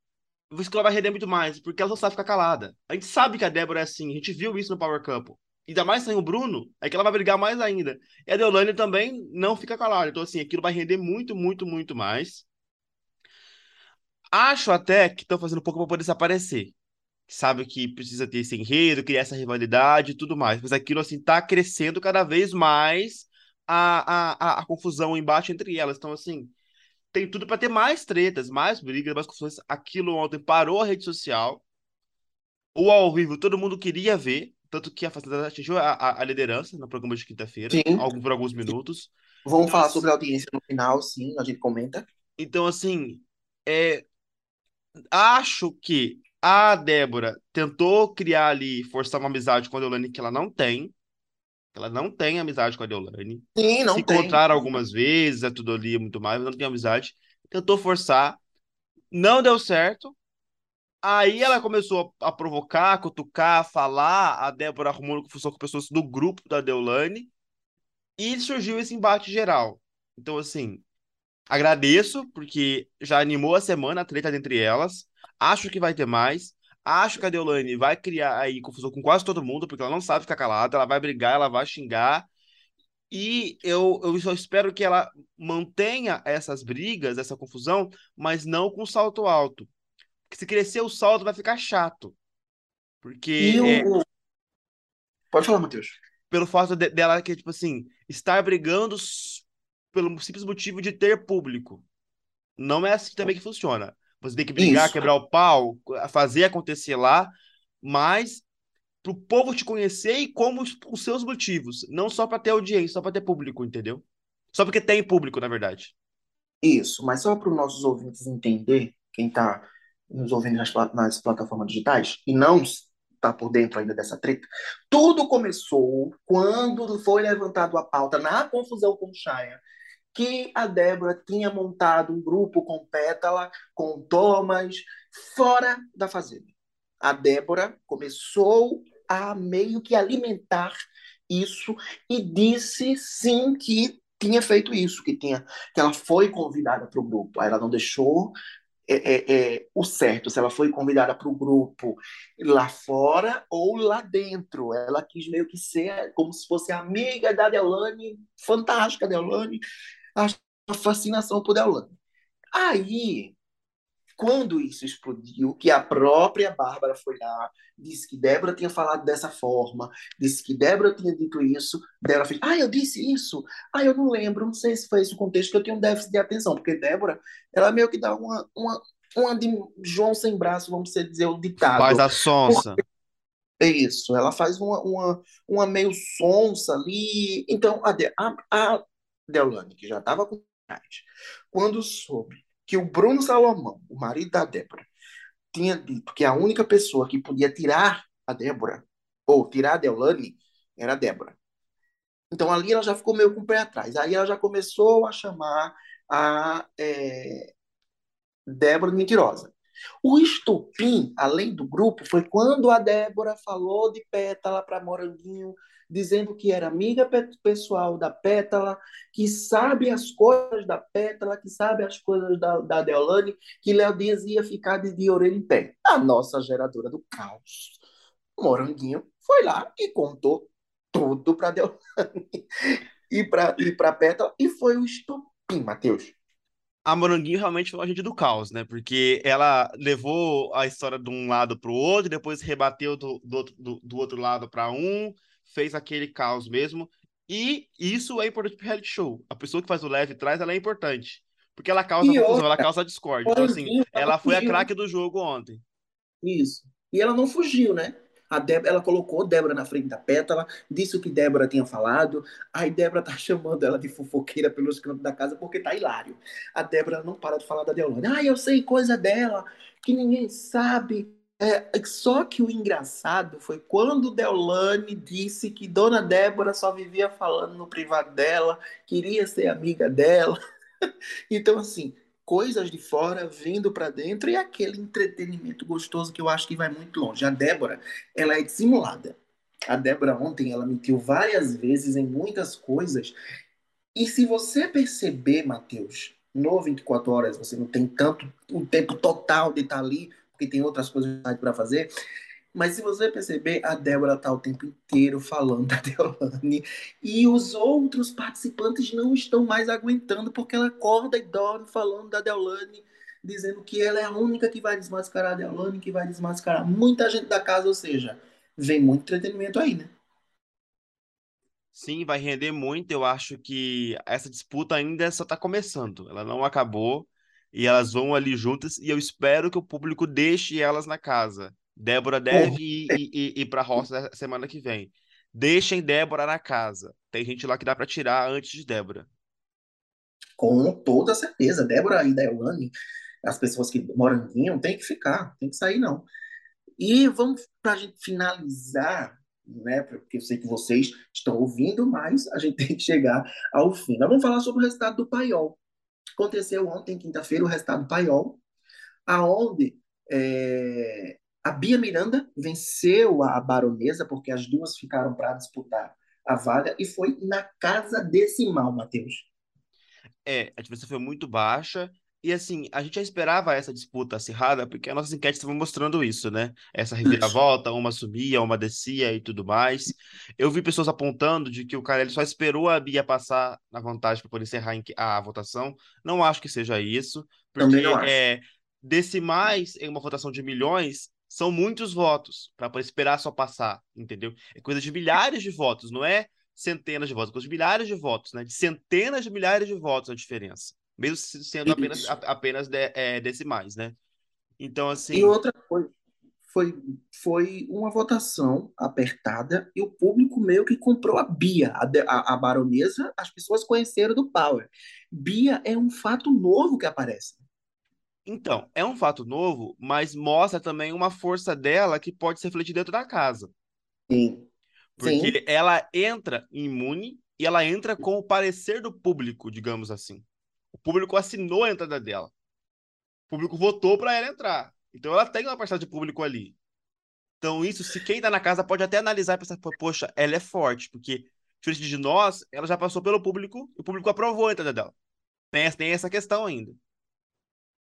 isso que ela vai render muito mais, porque ela só sabe ficar calada. A gente sabe que a Débora é assim, a gente viu isso no Power Couple. Ainda mais sem o Bruno, é que ela vai brigar mais ainda. E a Deolane também não fica calada. Então, assim, aquilo vai render muito, muito, muito mais. Acho até que estão fazendo pouco para poder desaparecer. Sabe que precisa ter esse enredo, criar essa rivalidade e tudo mais. Mas aquilo, assim, tá crescendo cada vez mais a, a, a, confusão, o embate entre elas. Então, assim, tem tudo para ter mais tretas, mais brigas, mais confusões. Aquilo ontem parou a rede social. O ao vivo todo mundo queria ver, tanto que a Fazenda atingiu a, a, a liderança no programa de quinta-feira, por alguns minutos. Vamos então, falar assim, sobre a audiência no final, sim, a gente comenta. Então, assim, é, acho que a Débora tentou criar ali, forçar uma amizade com a Deolane que ela não tem. Ela não tem amizade com a Deolane. Sim, não Se tem. encontraram algumas vezes, é tudo ali, muito mais, mas não tem amizade. Tentou forçar. Não deu certo. Aí ela começou a, provocar, a cutucar, a falar. A Débora arrumou confusão com pessoas do grupo da Deolane. E surgiu esse embate geral. Então, assim, agradeço, porque já animou a semana a treta entre elas. Acho que vai ter mais. Acho que a Deolane vai criar aí confusão com quase todo mundo, porque ela não sabe ficar calada, ela vai brigar, ela vai xingar. E eu, eu só espero que ela mantenha essas brigas, essa confusão, mas não com salto alto. Porque se crescer o salto vai ficar chato. Porque. É... Pode falar, Matheus. Pelo fato de, dela, que, tipo assim, estar brigando pelo simples motivo de ter público. Não é assim também que funciona. Você tem que brigar, Isso. quebrar o pau, fazer acontecer lá, mas para o povo te conhecer e como os, os seus motivos, não só para ter audiência, só para ter público, entendeu? Só porque tem público, na verdade. Isso, mas só para os nossos ouvintes entender, quem está nos ouvindo nas, nas plataformas digitais e não está por dentro ainda dessa treta, tudo começou quando foi levantado a pauta na confusão com o Chaya que a Débora tinha montado um grupo com Pétala, com Thomas, fora da fazenda. A Débora começou a meio que alimentar isso e disse sim que tinha feito isso, que tinha que ela foi convidada para o grupo. Aí ela não deixou é, é, é, o certo, se ela foi convidada para o grupo lá fora ou lá dentro. Ela quis meio que ser como se fosse amiga da Delane, fantástica Delane, a fascinação por Deolane. Aí, quando isso explodiu, que a própria Bárbara foi lá, disse que Débora tinha falado dessa forma, disse que Débora tinha dito isso, Débora fez, ah, eu disse isso? Ah, eu não lembro, não sei se foi esse o contexto, que eu tenho um déficit de atenção, porque Débora, ela meio que dá uma, uma, uma de João sem braço, vamos dizer, o ditado. Faz a sonsa. É isso, ela faz uma, uma, uma meio sonsa ali. Então, a, a, a Deolane, que já estava com quando soube que o Bruno Salomão, o marido da Débora, tinha dito que a única pessoa que podia tirar a Débora, ou tirar a Deolane, era a Débora. Então ali ela já ficou meio com o pé atrás. Aí ela já começou a chamar a é, Débora de mentirosa. O estupim, além do grupo, foi quando a Débora falou de Pétala para Moranguinho dizendo que era amiga pessoal da Pétala, que sabe as coisas da Pétala, que sabe as coisas da, da Deolane, que Léo Dias ia ficar de, de orelha em pé. A nossa geradora do caos. Moranguinho foi lá e contou tudo para Deolane e para e Pétala, e foi o estupim, Matheus a Moranguinho realmente foi um agente do caos, né? Porque ela levou a história de um lado para o outro, depois rebateu do, do, do, do outro lado para um, fez aquele caos mesmo. E isso é importante para reality show. A pessoa que faz o leve trás, ela é importante. Porque ela causa e confusão, outra, ela causa discórdia. Então, assim, ela foi fugiu. a craque do jogo ontem. Isso. E ela não fugiu, né? A Débora, ela colocou Débora na frente da pétala, disse o que Débora tinha falado. Aí Débora tá chamando ela de fofoqueira pelos cantos da casa porque tá hilário. A Débora não para de falar da Deolane. Ah, eu sei coisa dela que ninguém sabe. É, só que o engraçado foi quando Deolane disse que Dona Débora só vivia falando no privado dela, queria ser amiga dela. então, assim, coisas de fora vindo para dentro e aquele entretenimento gostoso que eu acho que vai muito longe. A Débora, ela é dissimulada. A Débora ontem, ela mentiu várias vezes em muitas coisas. E se você perceber, Matheus, no 24 horas, você não tem tanto o tempo total de estar ali porque tem outras coisas para fazer. Mas se você perceber, a Débora tá o tempo inteiro falando da Deolane e os outros participantes não estão mais aguentando porque ela acorda e dorme falando da Deolane, dizendo que ela é a única que vai desmascarar a Deolane, que vai desmascarar muita gente da casa, ou seja, vem muito entretenimento aí, né? Sim, vai render muito. Eu acho que essa disputa ainda só está começando. Ela não acabou e elas vão ali juntas e eu espero que o público deixe elas na casa. Débora deve ir, ir, ir para a roça semana que vem. Deixem Débora na casa. Tem gente lá que dá para tirar antes de Débora. Com toda certeza. Débora e Deolane, as pessoas que moram em tem que ficar, tem que sair não. E vamos para a gente finalizar, né? Porque eu sei que vocês estão ouvindo, mas a gente tem que chegar ao fim. Nós vamos falar sobre o resultado do Paiol. Aconteceu ontem, quinta-feira, o resultado do Paiol, aonde é, a Bia Miranda venceu a baronesa, porque as duas ficaram para disputar a vaga, e foi na casa decimal, Matheus. É, a diferença foi muito baixa. E assim, a gente já esperava essa disputa acirrada, porque as nossas enquetes estavam mostrando isso, né? Essa reviravolta, uma subia, uma descia e tudo mais. Eu vi pessoas apontando de que o cara ele só esperou a Bia passar na vantagem para poder encerrar a votação. Não acho que seja isso, porque é, decimais em uma votação de milhões são muitos votos para esperar só passar, entendeu? É coisa de milhares de votos, não é centenas de votos, é coisa de milhares de votos, né? De centenas de milhares de votos a diferença, mesmo sendo apenas, apenas de, é, decimais, né? Então, assim. E outra coisa, foi, foi uma votação apertada e o público meio que comprou a Bia, a, a, a baronesa, as pessoas conheceram do Power. Bia é um fato novo que aparece. Então, é um fato novo, mas mostra também uma força dela que pode se refletir dentro da casa. Sim. Porque Sim. ela entra imune e ela entra com o parecer do público, digamos assim. Público assinou a entrada dela. O público votou para ela entrar. Então ela tem uma parcela de público ali. Então, isso, se quem tá na casa pode até analisar e pensar, poxa, ela é forte, porque, diferente de nós, ela já passou pelo público e o público aprovou a entrada dela. Tem, tem essa questão ainda.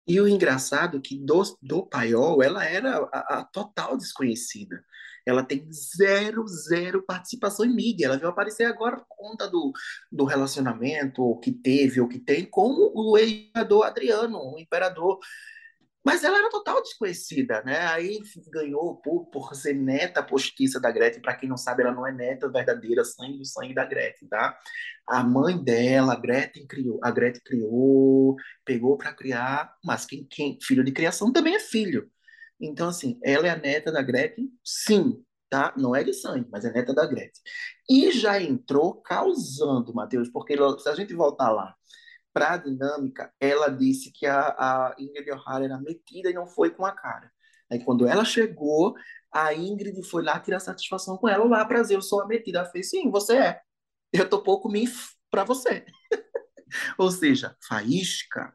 E o engraçado é que do, do Paiol, ela era a, a, total desconhecida. Ela tem zero, zero participação em mídia. Ela veio aparecer agora por conta do, do relacionamento que teve ou que tem com o ex-imperador Adriano, o imperador mas ela era total desconhecida, né? Aí ganhou por, por ser neta postiça da Gretchen. Para quem não sabe, ela não é neta verdadeira, sangue do sangue da Gretchen, tá? A mãe dela, a Gretchen criou, a Gretchen criou, pegou para criar, mas quem, quem filho de criação também é filho. Então, assim, ela é a neta da Gretchen, sim, tá? Não é de sangue, mas é neta da Gretchen. E já entrou causando, Matheus, porque se a gente voltar lá para a dinâmica, ela disse que a, a Ingrid O'Hara era metida e não foi com a cara. Aí quando ela chegou, a Ingrid foi lá tirar satisfação com ela. Lá, prazer, eu sou a metida. Ela fez, sim, você é. Eu tô pouco me para você. Ou seja, faísca.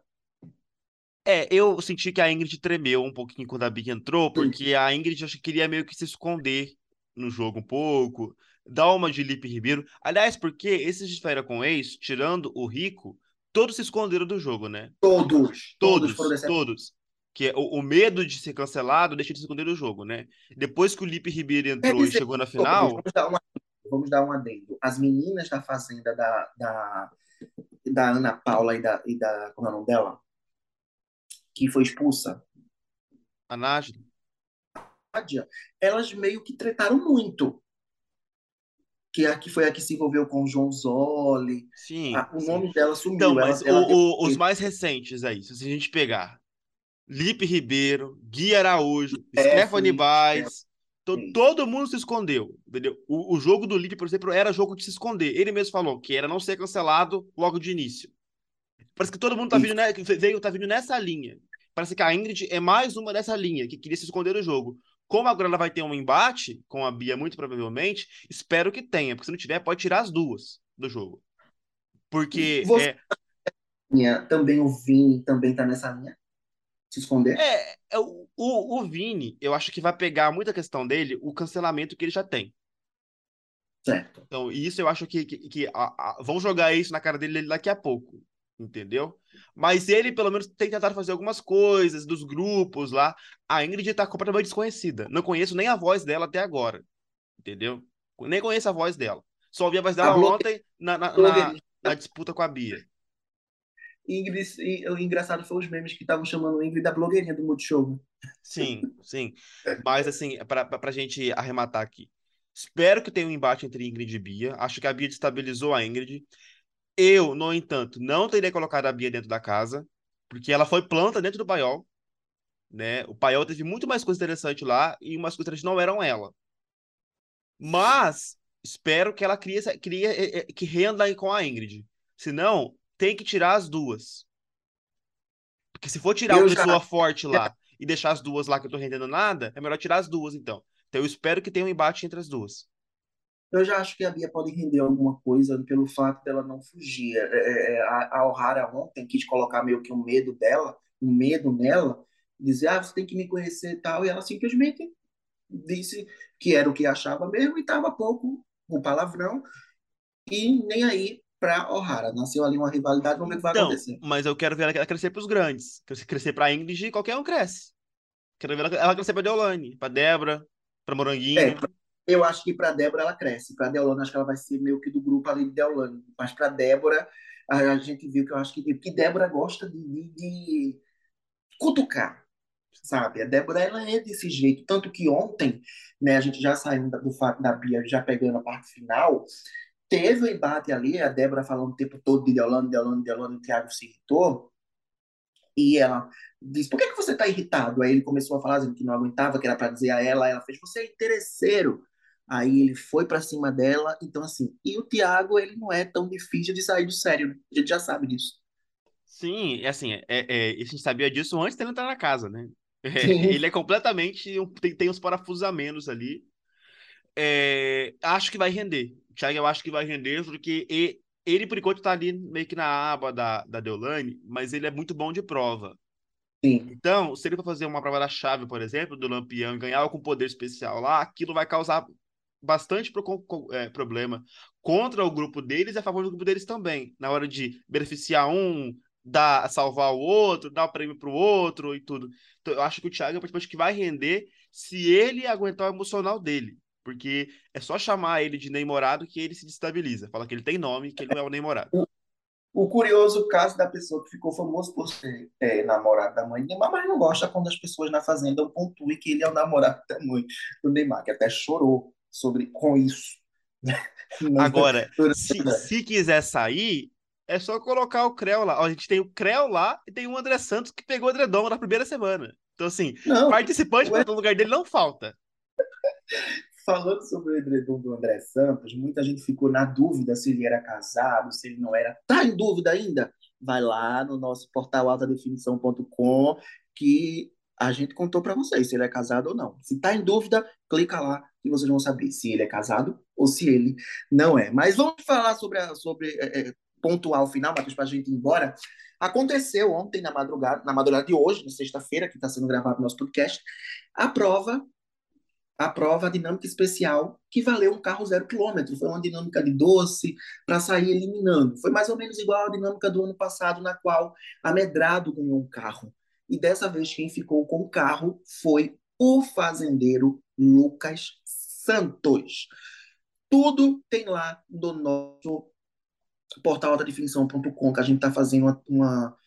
É, eu senti que a Ingrid tremeu um pouquinho quando a Big entrou, porque a Ingrid acho que queria meio que se esconder no jogo um pouco, dar uma de Lipe Ribeiro. Aliás, porque esses de Fera com Ex, tirando o Rico, todos se esconderam do jogo, né? Todos. Todos, todos. todos. Que é o, o, medo de ser cancelado deixa de se esconder do jogo, né? Depois que o Lipe Ribeiro entrou e chegou na final. Vamos dar, uma, vamos dar um adendo. As meninas da Fazenda da, da, da Ana Paula e da, e da. Como é o nome dela? Que foi expulsa. A Nádia. Elas meio que tretaram muito que a que foi a que se envolveu com o João Zoli. Sim. A, o sim. nome dela sumiu. Então, mas ela, ela o, o, os mais recentes aí, se a gente pegar Lipe Ribeiro, Gui Araújo, é, Stephanie Baez, é. to, todo mundo se escondeu, entendeu? O, o jogo do Lipe, por exemplo, era jogo de se esconder. Ele mesmo falou que era não ser cancelado logo de início. Parece que todo mundo tá vindo, né, veio, tá vindo nessa linha. Parece que a Ingrid é mais uma dessa linha, que queria se esconder do jogo. Como agora ela vai ter um embate com a Bia, muito provavelmente, espero que tenha, porque se não tiver, pode tirar as duas do jogo. Porque. Você... É... Também o Vini também tá nessa linha? Se esconder? É, é o, o, o Vini, eu acho que vai pegar muita questão dele, o cancelamento que ele já tem. Certo. Então, isso eu acho que, que, que a, a, vão jogar isso na cara dele daqui a pouco. Entendeu? Mas ele, pelo menos, tem tentado fazer algumas coisas dos grupos lá. A Ingrid tá completamente desconhecida. Não conheço nem a voz dela até agora, entendeu? Nem conheço a voz dela. Só ouvi a voz dela a ontem na, na, na, na, disputa com a Bia. Ingrid, e, o engraçado foi os memes que estavam chamando Ingrid da blogueirinha do Multishow. Sim, sim. Mas, assim, pra, pra, pra gente arrematar aqui. Espero que tenha um embate entre Ingrid e Bia. Acho que a Bia destabilizou a Ingrid. Eu, no entanto, não teria colocado a Bia dentro da casa, porque ela foi planta dentro do paiol. Né? O paiol teve muito mais coisa interessante lá e umas coisas não eram ela. Mas espero que ela crie, crie é, é, que renda com a Ingrid. Senão, tem que tirar as duas. Porque se for tirar eu uma já... pessoa forte lá e deixar as duas lá que eu tô rendendo nada, é melhor tirar as duas, então. Então eu espero que tenha um embate entre as duas. Eu já acho que a Bia pode render alguma coisa pelo fato dela não fugir. É, é, é a, a O'Hara ontem quis colocar meio que um medo dela, um medo nela, dizer, ah, você tem que me conhecer e tal, e ela simplesmente disse que era o que achava mesmo e estava pouco com palavrão e nem aí para O'Hara. Nasceu ali uma rivalidade, vamos ver o que vai então, acontecer. Mas eu quero ver ela crescer para os grandes. Crescer para Ingrid, qualquer um cresce. Quero ver ela crescer para Deolane, para Débora, para Moranguinho. É, eu acho que para Débora ela cresce. Para Deolane, acho que ela vai ser meio que do grupo ali de Deolane. Mas para Débora, a, a, gente viu que eu acho que, que Débora gosta de, de, de cutucar, sabe? A Débora ela é desse jeito. Tanto que ontem, né, a gente já saindo do fato da Bia, já pegando a parte final, teve o um embate ali, a Débora falando o tempo todo de Deolane, Deolane, Deolane, o Thiago se irritou. E ela disse, por que, que você está irritado? Aí ele começou a falar assim, que não aguentava, que era para dizer a ela, ela fez, você é interesseiro. Aí ele foi para cima dela, então assim, e o Thiago, ele não é tão difícil de sair do sério, a gente já sabe disso. Sim, assim, é, é, a gente sabia disso antes de ele entrar na casa, né? É, ele é completamente, tem, tem uns parafusos a menos ali. É, acho que vai render. Thiago, eu acho que vai render, porque ele, ele por enquanto tá ali meio que na aba da, da Deolane, mas ele é muito bom de prova. Sim. Então, se ele for fazer uma prova da chave, por exemplo, do Lampião e ganhar algum poder especial lá, aquilo vai causar bastante pro, é, problema contra o grupo deles e a favor do grupo deles também. Na hora de beneficiar um, dar, salvar o outro, dar o prêmio pro outro e tudo. Então, eu acho que o Thiago é o participante que vai render se ele aguentar o emocional dele. Porque é só chamar ele de Neymorado que ele se destabiliza. Fala que ele tem nome, que ele não é o Neymorado. O curioso caso da pessoa que ficou famoso por ser é, namorado da mãe de Neymar, mas não gosta quando as pessoas na fazenda pontuem que ele é o namorado da mãe do Neymar, que até chorou sobre com isso. Agora, se, se quiser sair, é só colocar o Creu lá. Ó, a gente tem o Creu lá e tem o André Santos que pegou o Edredom na primeira semana. Então, assim, não, participante para o lugar dele não falta. Falando sobre o edredom do André Santos, muita gente ficou na dúvida se ele era casado, se ele não era. Tá em dúvida ainda? Vai lá no nosso portal altadefinição.com que a gente contou para vocês se ele é casado ou não. Se tá em dúvida, clica lá e vocês vão saber se ele é casado ou se ele não é. Mas vamos falar sobre, sobre é, é pontuar o final, Matheus, para a gente ir embora. Aconteceu ontem, na madrugada, na madrugada de hoje, na sexta-feira, que está sendo gravado o nosso podcast, a prova, a prova dinâmica especial que valeu um carro zero quilômetro. Foi uma dinâmica de doce para sair eliminando. Foi mais ou menos igual à dinâmica do ano passado, na qual a Medrado ganhou um carro. E dessa vez quem ficou com o carro foi o fazendeiro Lucas Santos. Tudo tem lá no nosso portal altadefinição.com, que a gente está fazendo uma, uma,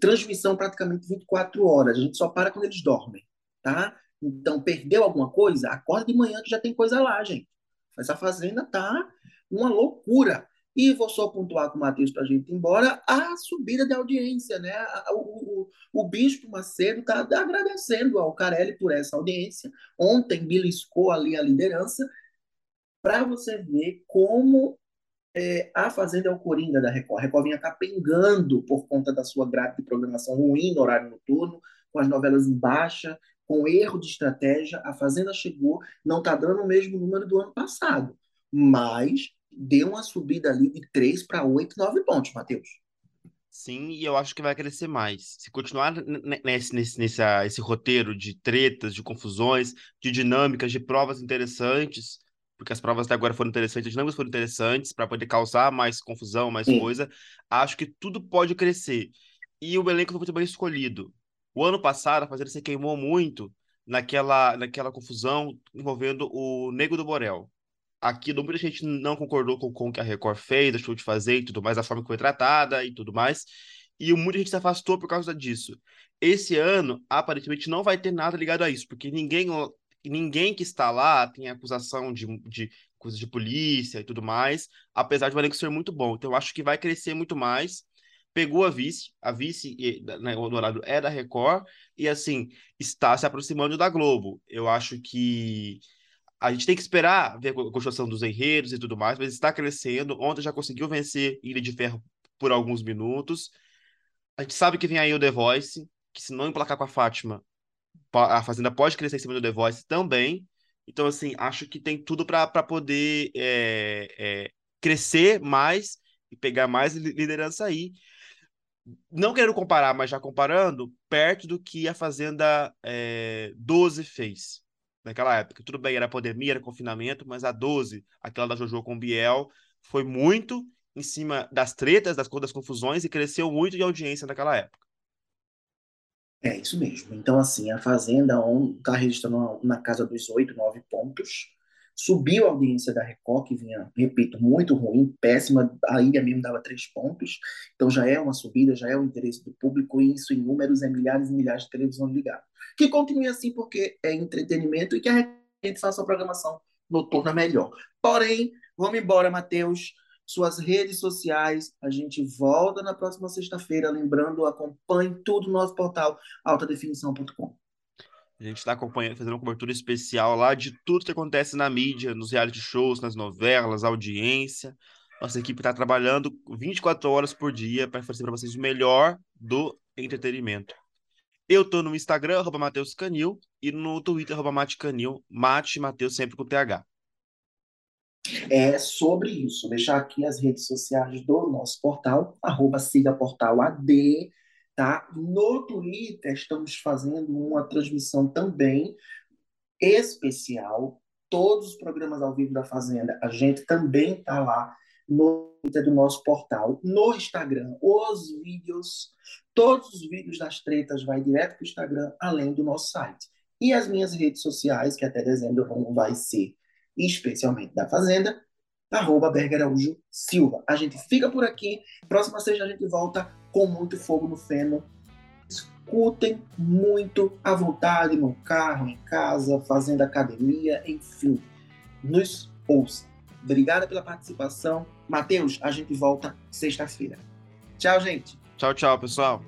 transmissão praticamente 24 horas. A gente só para quando eles dormem, tá? Então, perdeu alguma coisa? Acorda de manhã que já tem coisa lá, gente. Essa fazenda tá uma loucura. E vou só pontuar com o Matheus para a gente ir embora, a subida de audiência, né? O, o, o Bispo Macedo está agradecendo ao Carelli por essa audiência. Ontem beliscou ali a liderança, para você ver como é, a Fazenda é o Coringa da Record. A Record vinha capengando por conta da sua grade de programação ruim no horário noturno, com as novelas em baixa, com erro de estratégia. A Fazenda chegou, não está dando o mesmo número do ano passado, mas deu uma subida ali de 3 para 8, 9 pontos, Matheus. Sim, e eu acho que vai crescer mais. Se continuar nesse, nesse, nesse esse roteiro de tretas, de confusões, de dinâmicas, de provas interessantes, porque as provas até agora foram interessantes, as dinâmicas foram interessantes, para poder causar mais confusão, mais Sim. coisa. Acho que tudo pode crescer. E o elenco foi muito bem escolhido. O ano passado, a Fazenda se queimou muito naquela, naquela confusão envolvendo o Nego do Borel. Aqui, muita gente não concordou com, com o que a Record fez, deixou de fazer e tudo mais, a forma que foi tratada e tudo mais. E muita gente se afastou por causa disso. Esse ano, aparentemente, não vai ter nada ligado a isso, porque ninguém, ninguém que está lá tem acusação de, de coisas de polícia e tudo mais, apesar de o elenco ser muito bom. Então, eu acho que vai crescer muito mais. Pegou a vice, a vice né, o horário é da Record, e assim, está se aproximando da Globo. Eu acho que a gente tem que esperar ver a construção dos enredos e tudo mais, mas está crescendo. Ontem já conseguiu vencer Ilha de Ferro por alguns minutos. A gente sabe que vem aí o The Voice, que se não emplacar com a Fátima, a Fazenda pode crescer em cima do The Voice também. Então, assim, acho que tem tudo para poder é, é, crescer mais e pegar mais liderança aí. Não quero comparar, mas já comparando, perto do que a Fazenda é, 12 fez naquela época. Tudo bem, era pandemia, era confinamento, mas a 12, aquela da Jojo com Biel, foi muito em cima das tretas, das, das confusões e cresceu muito de audiência naquela época. É isso mesmo. Então, assim, a Fazenda está registrando na casa dos 8, 9 pontos. Subiu a audiência da Record, que vinha, repito, muito ruim, péssima. A ilha mesmo dava 3 pontos. Então já é uma subida, já é o interesse do público, e isso em números é milhares e milhares de televisões ligadas. Que continue assim, porque é entretenimento e que a gente faça uma programação noturna melhor. Porém, vamos embora, Matheus suas redes sociais. A gente volta na próxima sexta-feira. Lembrando, acompanhe tudo no nosso portal altadefinição.com. A gente está acompanhando, fazendo uma cobertura especial lá de tudo que acontece na mídia, nos reality shows, nas novelas, audiência. Nossa equipe está trabalhando 24 horas por dia para oferecer para vocês o melhor do entretenimento. Eu estou no Instagram, arroba Mateus Canil, e no Twitter, arroba Mate Canil, Mate Mateus sempre com TH é sobre isso. Deixar aqui as redes sociais do nosso portal, arroba siga portal AD, tá? No Twitter estamos fazendo uma transmissão também especial. Todos os programas ao vivo da Fazenda, a gente também tá lá no Twitter do nosso portal, no Instagram, os vídeos, todos os vídeos das tretas vai direto para o Instagram, além do nosso site. E as minhas redes sociais, que até dezembro vai ser especialmente da Fazenda, arroba Araújo Silva. A gente fica por aqui. Próxima sexta a gente volta com muito fogo no feno. Escutem muito à vontade no carro, em casa, fazendo academia, enfim. Nos ouça. Obrigada pela participação. Matheus, a gente volta sexta-feira. Tchau, gente. Tchau, tchau, pessoal.